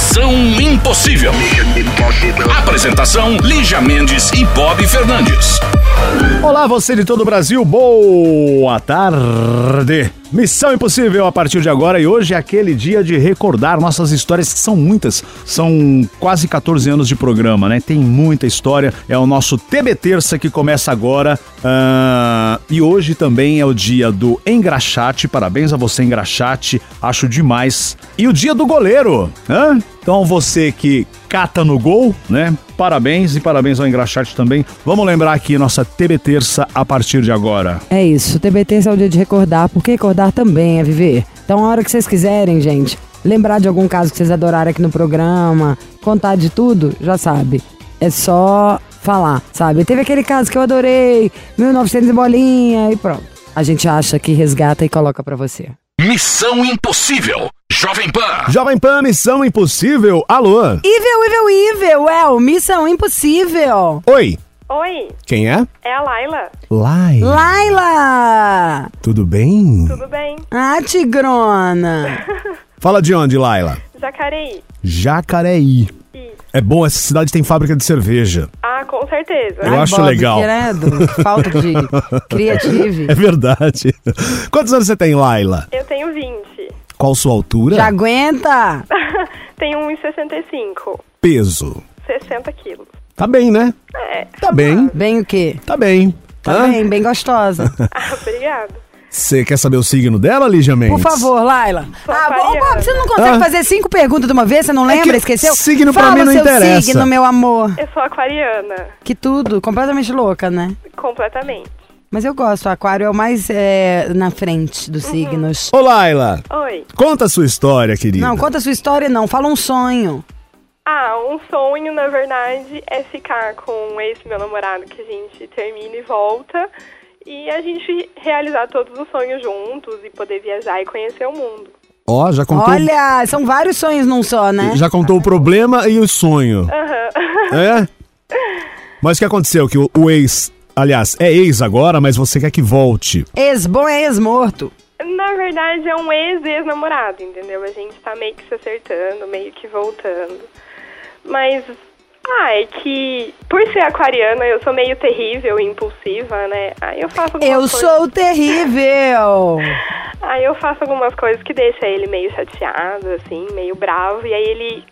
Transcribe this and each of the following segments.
Missão Impossível. Apresentação: Lígia Mendes e Bob Fernandes. Olá, você de todo o Brasil, boa tarde. Missão Impossível a partir de agora e hoje é aquele dia de recordar nossas histórias, que são muitas. São quase 14 anos de programa, né? Tem muita história. É o nosso TB Terça que começa agora. Ah, e hoje também é o dia do Engraxate. Parabéns a você, Engraxate. Acho demais. E o dia do goleiro. Hã? Então você que cata no gol, né? Parabéns e parabéns ao Engraxate também. Vamos lembrar aqui nossa TB Terça a partir de agora. É isso, TBT é o dia de recordar, porque recordar também é viver. Então, a hora que vocês quiserem, gente, lembrar de algum caso que vocês adoraram aqui no programa, contar de tudo, já sabe. É só falar, sabe? Teve aquele caso que eu adorei, 1900 e bolinha, e pronto. A gente acha que resgata e coloca pra você. Missão Impossível. Jovem Pan. Jovem Pan, Missão Impossível. Alô? Evil, evil, evil, é o Missão Impossível. Oi, Oi, quem é? é a Laila. Lai. Laila! Tudo bem? Tudo bem? Ah, tigrona! Fala de onde, Laila? Jacareí. Jacareí. Isso. É bom, essa cidade tem fábrica de cerveja. Com certeza. Eu Ai, acho Bob, legal. Credo, falta de criativo. É verdade. Quantos anos você tem, Laila? Eu tenho 20. Qual sua altura? Já aguenta? tenho 1,65. Peso. 60 quilos. Tá bem, né? É. Tá bem, Bem o quê? tá bem. Tá Hã? bem, bem gostosa. Ah, obrigada. Você quer saber o signo dela, Lígia Mendes? Por favor, Laila. Ah, ô, Bob, você não consegue Ah. fazer cinco perguntas de uma vez? Você não É lembra? que Esqueceu? signo pra Fala mim não seu interessa. signo, meu amor. Eu sou aquariana. Que tudo, completamente louca, né? Completamente. Mas eu gosto, o aquário é o mais é, na frente dos signos. Ô, Laila, Oi. conta a sua história, querida. Não, conta a sua história não, fala um sonho. Ah, um sonho, na verdade, é ficar com esse meu namorado que a gente termina e volta. E a gente realizar todos os sonhos juntos e poder viajar e conhecer o mundo. Ó, já contou... Olha, são vários sonhos num só, né? Já contou o problema e o sonho. Aham. É? Mas o que aconteceu? Que o, o ex... Aliás, é ex agora, mas você quer que volte. Ex-bom é ex-morto. Na verdade, é um ex-ex-namorado, entendeu? A gente tá meio que se acertando, meio que voltando. Mas, ah, é que por ser aquariana, eu sou meio terrível e impulsiva, né? Aí eu faço algumas Eu coisas... sou terrível. Aí eu faço algumas coisas que deixam ele meio chateado, assim, meio bravo. E aí ele...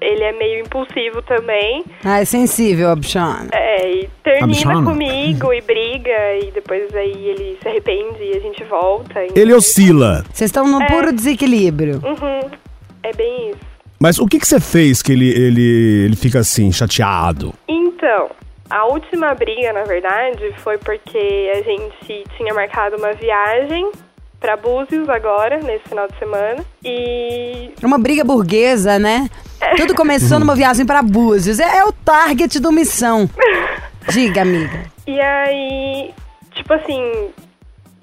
Ele é meio impulsivo também. Ah, é sensível, a bichona. É, e termina comigo e briga. E depois aí ele se arrepende e a gente volta. Ele oscila. Vocês estão no É. puro desequilíbrio. Uhum, é bem isso. Mas o que, que você fez que ele, ele, ele fica assim, chateado? Então, a última briga, na verdade, foi porque a gente tinha marcado uma viagem pra Búzios agora, nesse final de semana. E. É Uma briga burguesa, né? Tudo começou numa viagem pra Búzios. É, é o target do Missão. Diga, amiga. E aí, tipo assim.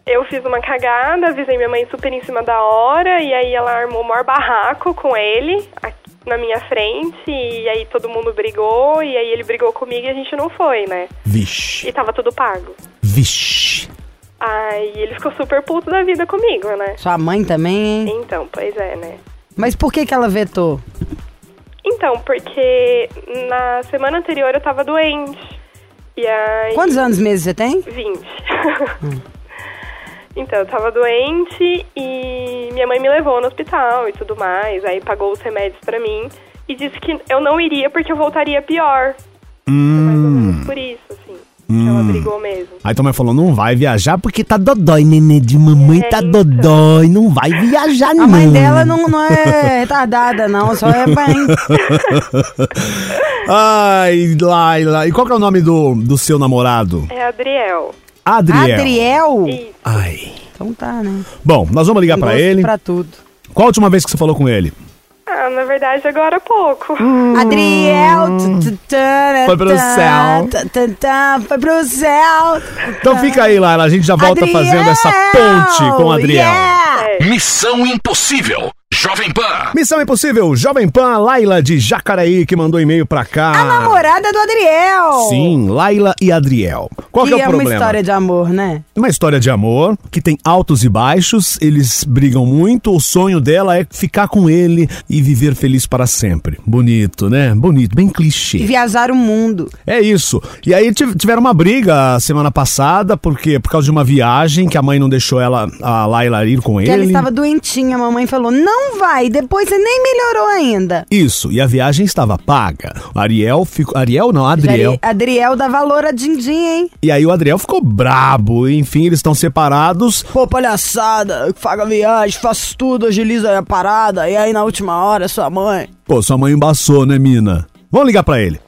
Eu fiz uma cagada, avisei minha mãe super em cima da hora, e aí ela armou o maior barraco com ele aqui na minha frente, e aí todo mundo brigou, e aí ele brigou comigo e a gente não foi, né? Vixe. E tava tudo pago. Vixe. Aí ele ficou super puto da vida comigo, né? Sua mãe também, hein? Então, pois é, né? Mas por que que ela vetou? Então, porque na semana anterior eu tava doente. E aí. Quantos anos meses você tem? 20. Então, eu tava doente e minha mãe me levou no hospital e tudo mais. Aí pagou os remédios pra mim e disse que eu não iria porque eu voltaria pior. Mais ou menos por isso, assim. Que ela brigou mesmo. Aí tua mãe falou, não vai viajar porque tá dodói, nenê de mamãe É, tá então. dodói, não vai viajar não. A mãe dela não, não é retardada, não. Só é bem. Ai, Laila. E qual que é o nome do, do seu namorado? É Adriel. Adriel. Adriel? Ai. Então tá, né? Bom, nós vamos ligar gosto ele. Pra tudo. Qual a última vez que você falou com ele? Ah, na verdade, agora há pouco. Adriel. tu, tará, Foi pro céu. Foi pro céu. Então fica aí, Laila. A gente já volta Adriel, fazendo essa ponte com o Adriel. yeah! Missão Impossível. Jovem Pan. Missão Impossível, Jovem Pan, Laila de Jacareí, que mandou e-mail pra cá. A namorada do Adriel. Sim, Laila e Adriel. Qual que, que é o é uma problema? história de amor, né? Uma história de amor que tem altos e baixos, eles brigam muito. O sonho dela é ficar com ele e viver feliz para sempre. Bonito, né? Bonito, bem E clichê. viajar o mundo. É isso. E aí tiv- tiveram uma briga a semana passada, porque por causa de uma viagem que a mãe não deixou ela, a Laila ir com Que ele. ela estava doentinha, a mamãe falou: não vai, depois você nem melhorou ainda. Isso, e a viagem estava paga. O Ariel ficou. Ariel não, Adriel. Adriel dá valor a Dindim, hein? E aí o Adriel ficou brabo. Enfim, eles estão separados. Pô, palhaçada, paga a viagem, faço tudo, agiliza a parada, e aí na última hora sua mãe. Pô, sua mãe embaçou, né, mina? Vamos ligar pra ele.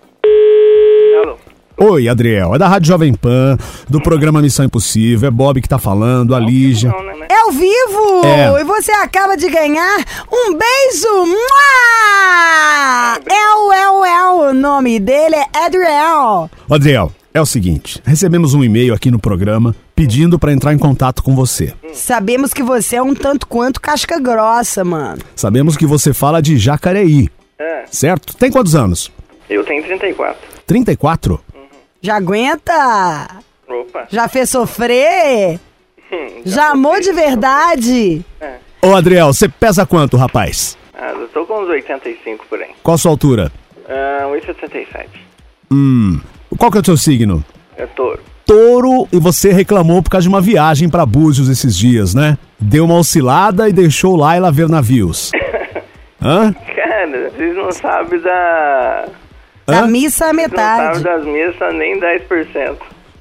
Oi, Adriel. É da Rádio Jovem Pan, do programa Missão Impossível. É Bob que tá falando, a Lígia. Não, né? É ao vivo! É. E você acaba de ganhar um beijo! Mua! É o, é o, é o nome dele é Adriel. Adriel, é o seguinte: recebemos um e-mail aqui no programa pedindo pra entrar em contato com você. Sabemos que você é um tanto quanto casca grossa, mano. Sabemos que você fala de Jacareí, É, certo? Tem quantos anos? eu tenho 34. 34? Já aguenta? Opa. Já fez sofrer? Já amou de verdade? Ô, Adriel, você pesa quanto, rapaz? Ah, eu tô com uns 85 por aí. Qual a sua altura? Ah, 1,77. Hum. Qual que é o seu signo? É touro. Touro e você reclamou por causa de uma viagem pra Búzios esses dias, né? Deu uma oscilada e deixou Laila ver navios. Hã? Cara, vocês não sabem da... Da Hã? missa à Vocês não sabem metade. das missas nem 10%.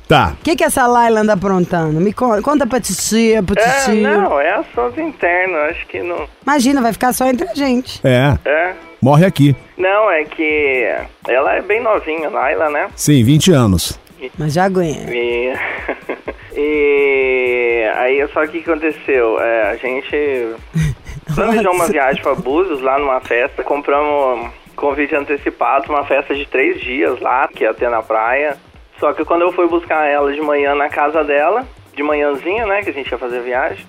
Tá. O que, que essa Laila anda aprontando? Me conta, conta pra titia, pro É, tio. não, é assunto interno, acho que não... Imagina, vai ficar só entre a gente. É. É... Morre aqui. Não, é que ela é bem novinha, Laila, né? Sim, 20 anos. Mas já aguenta. E, e aí, só que o que aconteceu? É, a gente planejou uma viagem para Búzios lá numa festa, compramos convite antecipado, uma festa de três dias lá, que ia ter na praia. Só que quando eu fui buscar ela de manhã na casa dela, de manhãzinha, né, que a gente ia fazer viagem,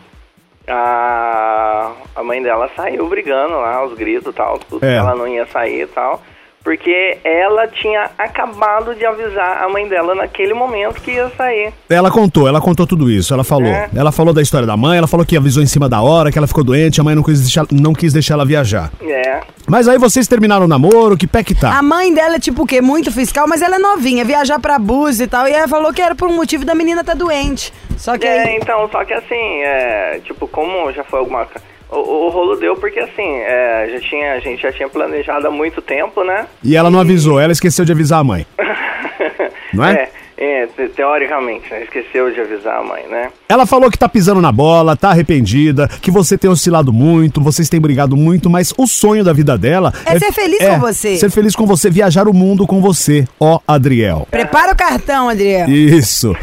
a, a mãe dela saiu brigando lá, os gritos e tal, É. ela não ia sair e tal. Porque ela tinha acabado de avisar a mãe dela naquele momento que ia sair. Ela contou, ela contou tudo isso, ela falou. É. Ela falou da história da mãe, ela falou que avisou em cima da hora, que ela ficou doente, a mãe não quis deixar, não quis deixar ela viajar. É. Mas aí vocês terminaram o namoro, que pé que tá? A mãe dela é tipo o quê? Muito fiscal, mas ela é novinha, viajar pra Búzios e tal. E ela falou que era por um motivo da menina tá doente. Só que É, aí... então, só que assim, é, tipo, como já foi alguma. O, o rolo deu porque assim, é, já tinha, a gente já tinha planejado há muito tempo, né? E ela não avisou, ela esqueceu de avisar a mãe. Não é? É, é, te- teoricamente, né? Esqueceu de avisar a mãe, né? Ela falou que tá pisando na bola, tá arrependida, que você tem oscilado muito, vocês têm brigado muito, mas o sonho da vida dela É ser feliz com você. Ser feliz com você, viajar o mundo com você, ó Adriel. Prepara o cartão, Adriel. Isso.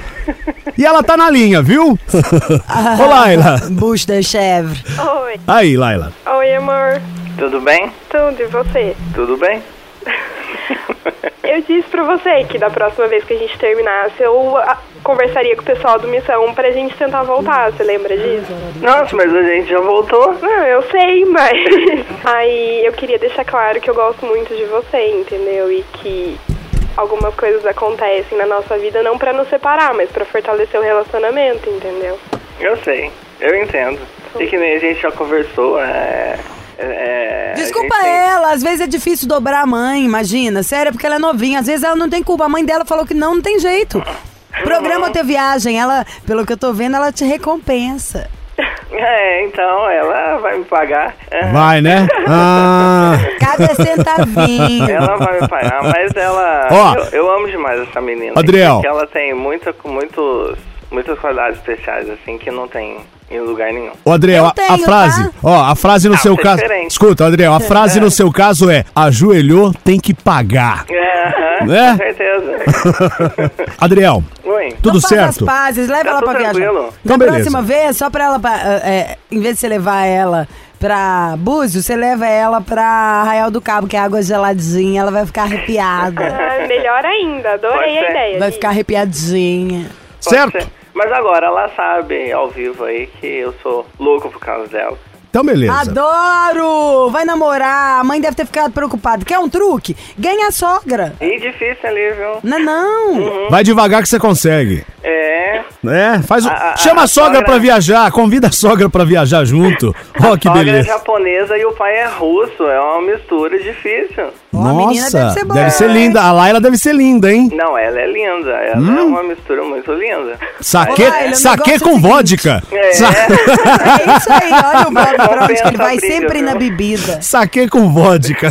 E ela tá na linha, viu? Ô, Laila. Bush da Chevre. Oi. Aí, Laila. Oi, amor. Tudo bem? Tudo, e você? Tudo bem? Eu disse pra você que da próxima vez que a gente terminasse, eu ah, conversaria com o pessoal do Missão pra gente tentar voltar. Você lembra disso? Nossa, mas a gente já voltou. Não, eu sei, mas. Aí eu queria deixar claro que eu gosto muito de você, entendeu? E que algumas coisas acontecem na nossa vida não pra nos separar, mas pra fortalecer o relacionamento, entendeu? Eu sei, eu entendo. E que nem a gente já conversou, é. é- a Desculpa tem- ela, às vezes é difícil dobrar a mãe, imagina. Sério, é porque ela é novinha. Às vezes ela não tem culpa. A mãe dela falou que não, não tem jeito. Programa teu viagem, ela, pelo que eu tô vendo, ela te recompensa. É, então, ela vai me pagar. Vai, né? Ah. Cada centavinho. Ela vai me pagar, mas ela. Ó. eu, eu amo demais essa menina. Adriel. Porque ela tem muita, muitos, muitas qualidades especiais, assim, que não tem em lugar nenhum. Ô, Adriel, Eu a- a, tenho, frase, tá? ó, a frase no Ah, seu é caso. diferente. Escuta, Adriel, a frase no seu caso é: ajoelhou, tem que pagar. É, Né? com certeza. Adriel, Oi. tudo Então faz certo? as pazes, leva Tá ela pra viajar. tranquilo. Na Então, beleza. próxima vez, só pra ela, pra, é, é, em vez de você levar ela pra Búzios, você leva ela pra Arraial do Cabo, que é água geladinha, ela vai ficar arrepiada. Ah, melhor ainda, adorei a ideia. vai ficar arrepiadinha. Pode Certo? ser. Mas agora ela sabe ao vivo aí que eu sou louco por causa dela. Então, beleza. Adoro! Vai namorar, a mãe deve ter ficado preocupada. Quer um truque? Ganha a sogra. E difícil ali, viu? Não, não. Vai devagar que você consegue. É. É, faz o... A- a- Chama a, a sogra sogra- pra viajar, convida a sogra pra viajar junto. Ó, que sogra é beleza. japonesa e o pai é russo. É uma mistura difícil. Ó, a menina Nossa, deve ser boa, deve ser linda. A Laila deve ser linda, hein? Não, ela é linda. Ela Hum? é uma mistura muito linda. Saque, Laila, saque é com seguinte. vodka. É. Sa- É isso aí, olha o Bob pra onde ele vai briga, sempre viu? na bebida. Saque com vodka.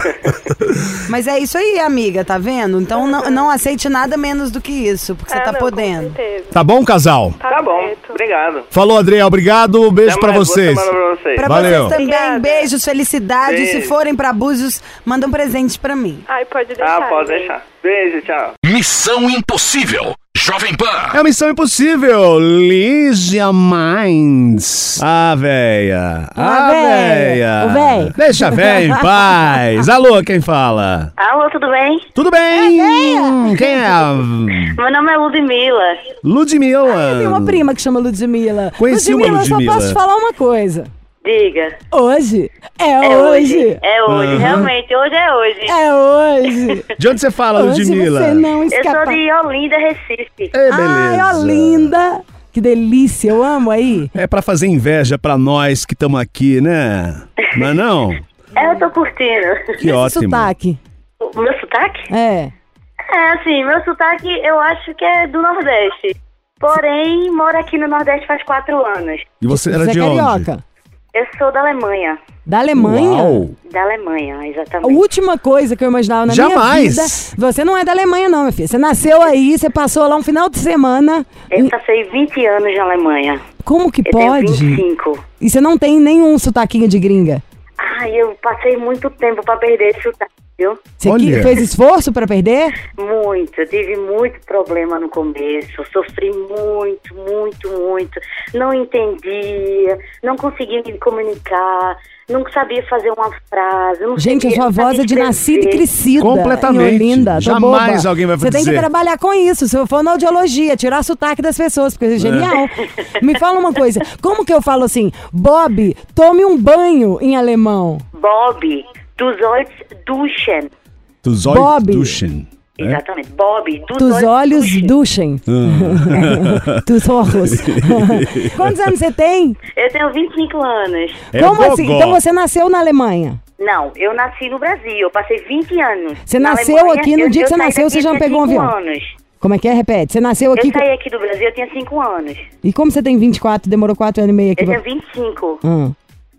Mas é isso aí, amiga, tá vendo? Então não, não aceite nada menos do que isso, porque você Ah, tá não, podendo. Tá bom, casal? Tá, Tá bom. Obrigado. Falou, Adriel. Obrigado. Beijo Até pra vocês. pra vocês. Pra Valeu. vocês também, Obrigada. beijos, felicidades. Se Beijo. forem pra Búzios, manda um presente pra mim. Ai, pode deixar. Ah, pode gente. deixar. Beijo, tchau. Missão Impossível. Jovem Pan. É a missão impossível. Lígia Minds. Ah, véia. Ah, Ah, véia. véi. Deixa a véia em paz. Alô, quem fala? Alô, tudo bem? Tudo bem? Quem é? Meu nome é Ludmilla. Ludmilla. Tem uma prima que chama Ludmilla. Conheci uma Ludmilla, eu só Ludmilla. posso te falar uma coisa. Diga. Hoje é, É hoje. hoje. É hoje, Aham. realmente. Hoje é hoje. É hoje. De onde você fala, hoje Ludmilla? você não Eu sou escapa. de Olinda, Recife. É, beleza. Ai, ó, linda. Que delícia, eu amo aí. É pra fazer inveja pra nós que estamos aqui, né? Mas não? É, eu tô curtindo. Que Esse ótimo. sotaque. O meu sotaque? É. É, assim, meu sotaque eu acho que é do Nordeste. Porém, moro aqui no Nordeste faz quatro anos. E você era Você é de onde? carioca. Eu sou da Alemanha. Da Alemanha? Uau. Da Alemanha, A exatamente. última coisa que eu imaginava na Jamais. minha vida. Você não é da Alemanha, não, minha filha. Você nasceu aí, você passou lá um final de semana. Eu passei 20 anos na Alemanha. Como que Eu pode? tenho 25. E você não tem nenhum sotaquinho de gringa? Ai, eu passei muito tempo pra perder esse sotaque, viu? Você Olha. que- fez esforço pra perder? Muito, eu tive muito problema no começo, sofri muito, muito, muito. Não entendia, não conseguia me comunicar, não sabia fazer uma frase. Não Gente, a sabia- sua voz é de nascida e crescida. Completamente. Olinda. Jamais boba. alguém vai Você tem que trabalhar com isso. Se eu for na audiologia, tirar sotaque das pessoas, porque é genial. Me fala uma coisa. Como que eu falo assim? Bob, tome um banho em alemão. Bob, dos olhos duschen. Dos olhos Bob. duschen. É? Exatamente, Bob, dos, Dos olhos duschen. duchem. Dos olhos. Quantos anos você tem? Eu tenho 25 anos. É Como gogó. assim? Então você nasceu na Alemanha. Não, eu nasci no Brasil, eu passei 20 anos. Você Na nasceu Alemanha, aqui, no eu- dia que você nasceu, você já pegou um cinco avião. Anos. Como é que é? Repete. Você nasceu aqui. Eu saí aqui do Brasil, eu tinha 5 anos. E como você tem 24, demorou 4 anos e meio aqui? Eu pra- tenho 25. Hum.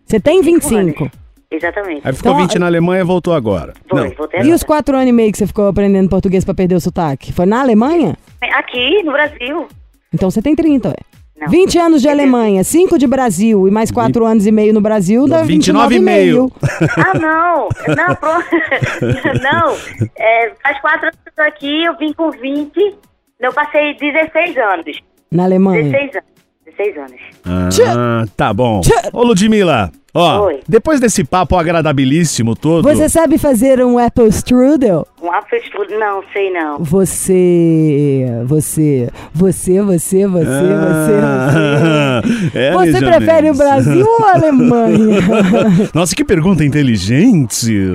Você tem 25. anos. Exatamente. Aí ficou Então, 20 na Alemanha e voltou agora. Foi, Não. voltei E agora. os 4 anos e meio que você ficou aprendendo português pra perder o sotaque? Foi na Alemanha? Aqui, no Brasil. Então você tem 30, ué. Não. 20 anos de Alemanha, 5 de Brasil e mais 4 anos e meio no Brasil, dá 29 e meio. Ah, não. Não, pronto. não. É, faz 4 anos que eu tô aqui, eu vim com 20. Eu passei 16 anos. Na Alemanha. 16 anos. 16 anos. Ah, tá bom. Ô, Ludmilla, ó, Oi. depois desse papo agradabilíssimo todo... Você sabe fazer um apple strudel? Um apple strudel? Não, sei não. Você, você, você, você, você, Ah, você, você. é, Você Lígia prefere o. Brasil ou a Alemanha? Nossa, que pergunta inteligente.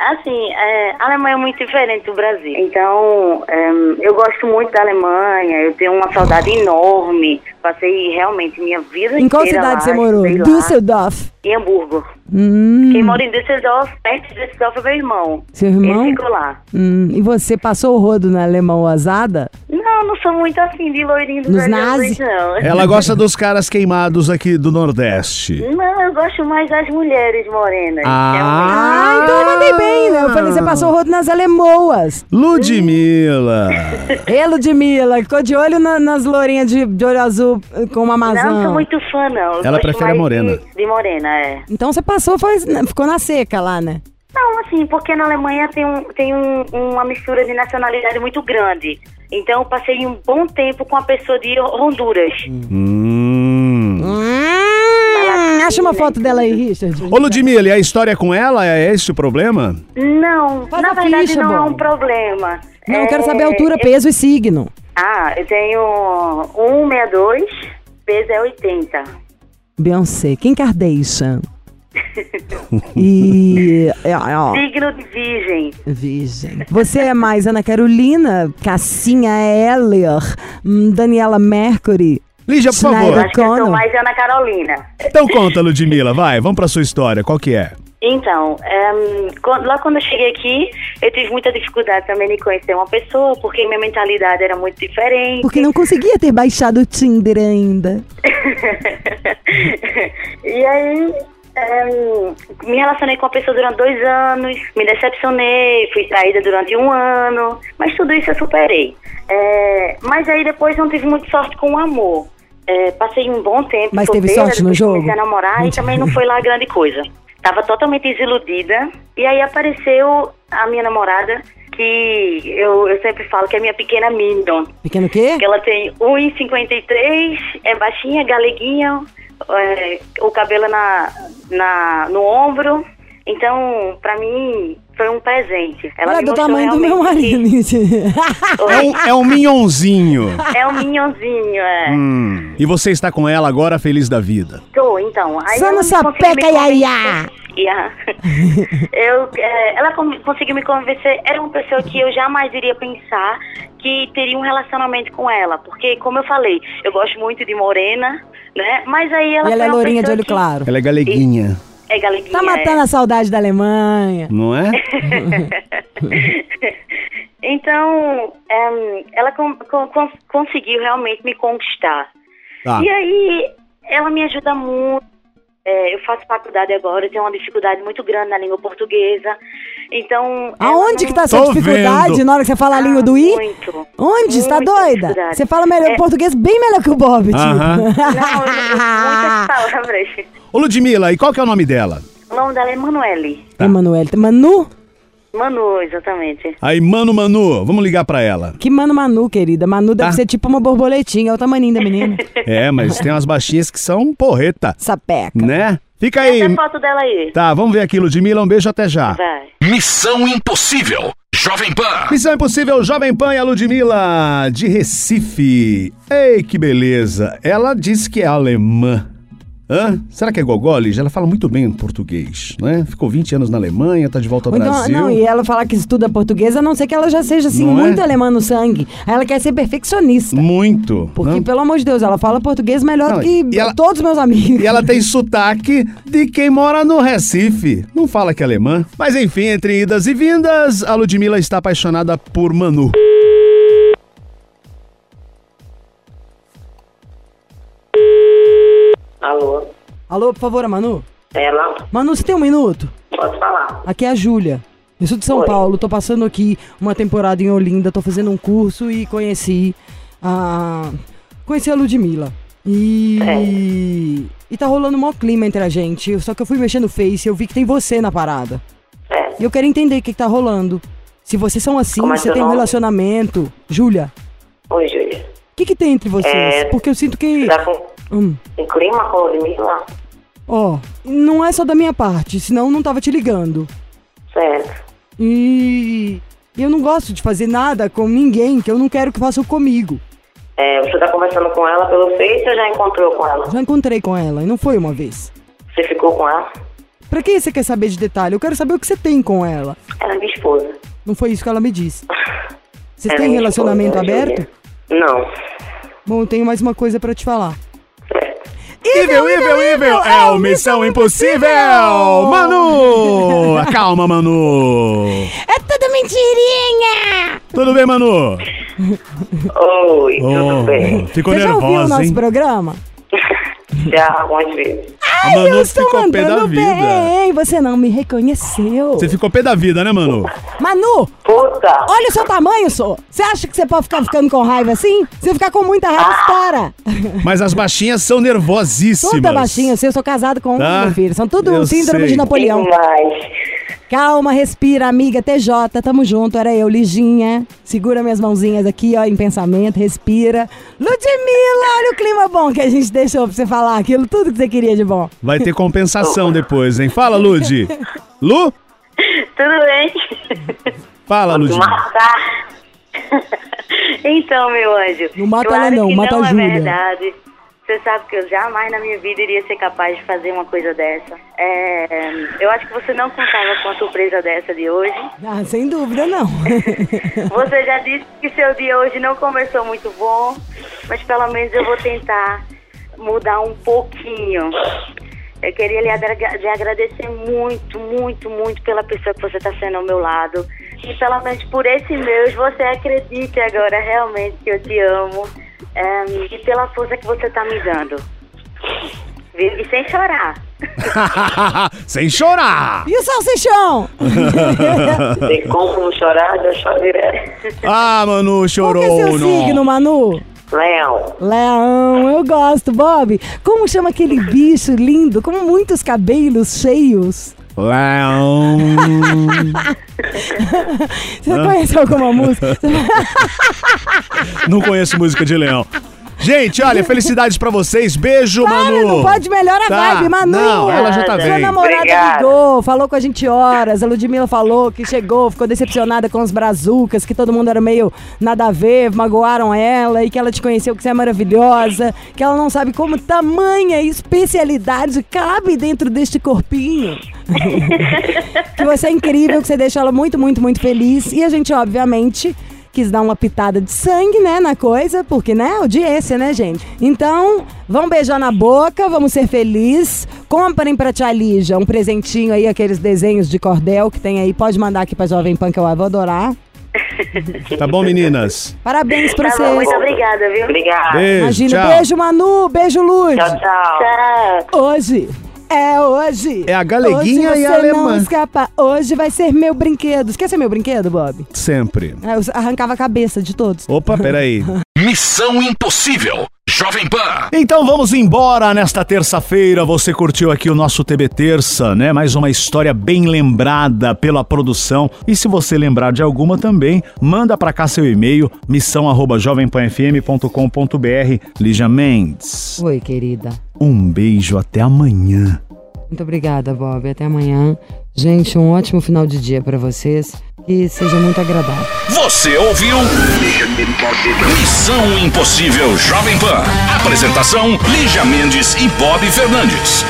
Assim, é, a Alemanha é muito diferente do Brasil. Então, é, eu gosto muito da Alemanha, eu tenho uma saudade enorme. Passei realmente minha vida em qual inteira cidade lá, você morou? Düsseldorf. Em Hamburgo. Hum, Quem mora em Düsseldorf, perto de Düsseldorf é meu irmão. Seu irmão? Ele ficou lá. hum, e você passou o rodo na alemão ousada? Não, não sou muito assim de loirinho dos Nos nazis? não. Ela gosta dos caras queimados aqui do Nordeste. Não, eu gosto mais das mulheres morenas. Ah, então eu mandei bem, né? Eu falei, você passou o rodo nas alemoas. Ludmilla. Ê, Ludmilla, ficou de olho na- nas lourinhas de, de olho azul com uma Não, maçã. não sou muito fã, não. Eu Ela gosto prefere a mais morena. De, de morena, é. Então você passou, foi, ficou na seca lá, né? Não, assim, porque na Alemanha tem, um, tem um, uma mistura de nacionalidade muito grande. Então eu passei um bom tempo com a pessoa de Honduras. Hum. Hum, acha uma foto dela aí, Richard. Ô, Ludmilla, e a história com ela? É esse o problema? Não, Faz na verdade ficha, não é bom. um problema. Não, eu É, quero saber a altura, eu- peso e signo. Ah, eu tenho 1,62, peso é 80. Beyoncé, Kim Kardashian. E. é, ó, Signo de virgem. Virgem. Você é mais Ana Carolina, Cassinha Heller, hum, Daniela Mercury. Lígia, por Schneider. favor. Acho que eu sou mais Ana Carolina. Então conta, Ludmilla, vai, vamos pra sua história, qual que é? Então, ehm, quando- lá quando eu cheguei aqui, eu tive muita dificuldade também de conhecer uma pessoa, porque minha mentalidade era muito diferente. Porque não conseguia ter baixado o Tinder ainda. e aí, ehm, me relacionei com uma pessoa durante dois anos, me decepcionei, fui traída durante um ano, mas tudo isso eu superei. É, mas aí depois não tive muita sorte com o amor. É, passei um bom tempo Mas teve sorte no jogo? comecei a namorar e também não foi lá grande coisa. Tava totalmente desiludida. E aí apareceu a minha namorada, que eu, eu sempre falo que é minha pequena Minion. Pequeno o quê? Que ela tem 1,53, é baixinha, galeguinha, é, o cabelo na, na, no ombro. Então, pra mim, foi um presente. Ela é me do tamanho do meu marido. É um, é um minhonzinho. É um minhonzinho, é. Hum, E você está com ela agora feliz da vida. Tô, então. Aí Só no sapeca, iaiá. Ia. eu, é, ela conseguiu me convencer. Era uma pessoa que eu jamais iria pensar que teria um relacionamento com ela. Porque, como eu falei, eu gosto muito de morena, né? Mas aí ela E ela é lourinha de olho que- claro. Ela é galeguinha, É galeguinha. Tá matando a saudade da Alemanha. não é? Então, é, ela con- con- cons- conseguiu realmente me conquistar. Tá. E aí, ela me ajuda muito. É, eu faço faculdade agora, eu tenho uma dificuldade muito grande na língua portuguesa. Então. ela Aonde não- que tá a sua Tô dificuldade vendo. na hora que você fala a Ah, língua do I? Muito. Onde? Você tá doida? Você fala melhor É. português bem melhor que o Bob, tipo. Aham. Não, eu, eu, muitas palavras. Ô Ludmilla, e qual que é o nome dela? O nome dela é Emanuele. Tá. Emanuel. Manu? Manu, exatamente. Aí, Mano Manu, vamos ligar pra ela. Que Mano Manu, querida. Manu deve Tá. ser tipo uma borboletinha. É o tamaninho da menina. É, mas tem umas baixinhas que são porreta, Sapeca. né? Fica Tem aí. a foto dela aí. Tá, vamos ver aqui, Ludmilla, um beijo até já. Vai. Missão Impossível. Jovem Pan. Missão Impossível Jovem Pan e a Ludmilla de Recife. Ei, que beleza. Ela disse que é alemã. Hã? Será que é gogoli? Ela fala muito bem português, né? Ficou 20 anos na Alemanha, tá de volta ao então, Brasil. não, e ela falar que estuda português, a não ser que ela já seja, assim, Não é? muito alemã no sangue. Ela quer ser perfeccionista. Muito. Porque, né? pelo amor de Deus, ela fala português melhor Não, do que ela- todos os meus amigos. E ela tem sotaque de quem mora no Recife. Não fala que é alemã. Mas enfim, entre idas e vindas, a Ludmilla está apaixonada por Manu. Alô? Alô, por favor, Manu? Ela? Manu, você tem um minuto? Pode falar. Aqui é a Júlia. Eu sou de São Oi. Paulo, tô passando aqui uma temporada em Olinda, tô fazendo um curso e conheci a. Conheci a Ludmilla. E. E tá rolando um maior clima entre a gente. Só que eu fui mexendo no Face e eu vi que tem você na parada. É. E eu quero entender o que, que tá rolando. Se vocês são assim, Como é você tem um nome? relacionamento. Júlia, Oi, Júlia. o que, que tem entre vocês? É, Porque eu sinto que. Tá com, Hum. com clima com Ludmilla? Ó, não é só da minha parte, senão eu não tava te ligando. Certo. E eu não gosto de fazer nada com ninguém que eu não quero que façam comigo. É, você tá conversando com ela pelo Face ou já encontrou com ela? Já encontrei com ela e não foi uma vez. Você ficou com ela? Pra que você quer saber de detalhe? Eu quero saber o que você tem com ela. Ela é minha esposa. Não foi isso que ela me disse. Vocês é têm relacionamento esposa, aberto? Júlia. Não. Bom, eu tenho mais uma coisa pra te falar. Evil, evil, evil! É o Missão Impossível! Manu! Calma, Manu! É tudo mentirinha! Tudo bem, Manu? Oi, tudo bem? ficou Você já ouviu o nervosa, nosso hein? programa? Já algumas vezes. A Manu eu estou ficou pé da vida. bem, você não me reconheceu. Você ficou pé da vida, né, Manu? Manu, Puta! olha o seu tamanho, só. Você acha que você pode ficar ficando com raiva assim? Se você ficar com muita raiva, estoura. Mas as baixinhas são nervosíssimas. Toda baixinha, eu sei, eu sou casado com um, Tá. meu filho. São tudo Eu síndrome sei. de Napoleão. Demais. Calma, respira, amiga TJ, tamo junto, era eu, Liginha. Segura minhas mãozinhas aqui, ó, em pensamento, respira. Ludmilla, olha o clima bom que a gente deixou pra você falar aquilo, tudo que você queria de bom. Vai ter compensação depois, hein? Fala, Lud. Lu? Tudo bem? Fala, Lud. Matar. então, meu anjo. Não mata claro ela não, que mata não a é Júlia. verdade. Você sabe que eu jamais na minha vida iria ser capaz de fazer uma coisa dessa. É, eu acho que você não contava com a surpresa dessa de hoje. Ah, sem dúvida não. Você já disse que seu dia hoje não começou muito bom, mas pelo menos eu vou tentar mudar um pouquinho. Eu queria lhe, agra- lhe agradecer muito, muito, muito pela pessoa que você está sendo ao meu lado. E pelo menos por esse mês você acredite agora realmente que eu te amo. E pela força que você está me dando. Viu? E sem chorar. Sem chorar! E o salsichão? Tem como chorar, eu choro direto. Ah, Manu, Qual chorou. que é seu não. signo, Manu? Leão, Leão, eu gosto, Bob. Como chama aquele bicho lindo, com muitos cabelos cheios? Leão. Você conhece alguma música? não conheço música de leão. Gente, olha, felicidades pra vocês. Beijo, Para, Manu. não pode melhor a Tá. vibe, Manu. Não, ela já tá Sua bem. namorada Obrigado. ligou, falou com a gente horas. A Ludmilla falou que chegou, ficou decepcionada com os brazucas, que todo mundo era meio nada a ver, magoaram ela e que ela te conheceu, que você é maravilhosa, que ela não sabe como tamanha especialidade cabe dentro deste corpinho. que você é incrível, que você deixa ela muito, muito, muito feliz. E a gente, obviamente, quis dar uma pitada de sangue, né, na coisa, porque, né, audiência, né, gente? Então, vamos beijar na boca, vamos ser felizes. Comprem pra tia Lígia um presentinho aí, aqueles desenhos de cordel que tem aí. Pode mandar aqui pra Jovem Pan, que eu vou adorar. Tá bom, meninas? Parabéns pra Tá bom, vocês. muito obrigada, viu? obrigado. Beijo, Imagina, tchau. beijo, Manu, beijo, Luz. Tchau, tchau. Tchau. Hoje é hoje. É a galeguinha e a você não alemã. escapa. Hoje vai ser meu brinquedo. Ser meu brinquedo, Bob? Sempre. Eu arrancava a cabeça de todos. Opa, peraí. Missão Impossível. Jovem Pan. Então vamos embora nesta terça-feira. Você curtiu aqui o nosso TB Terça, né? Mais uma história bem lembrada pela produção. E se você lembrar de alguma também, manda pra cá seu e-mail, missão@jovempanfm.com.br. Lígia Mendes, Oi, querida. um beijo até amanhã. Muito obrigada, Bob. Até amanhã. Gente, um ótimo final de dia pra vocês. Que seja muito agradável. Você ouviu? Missão Impossível Jovem Pan. Apresentação: Lígia Mendes e Bob Fernandes.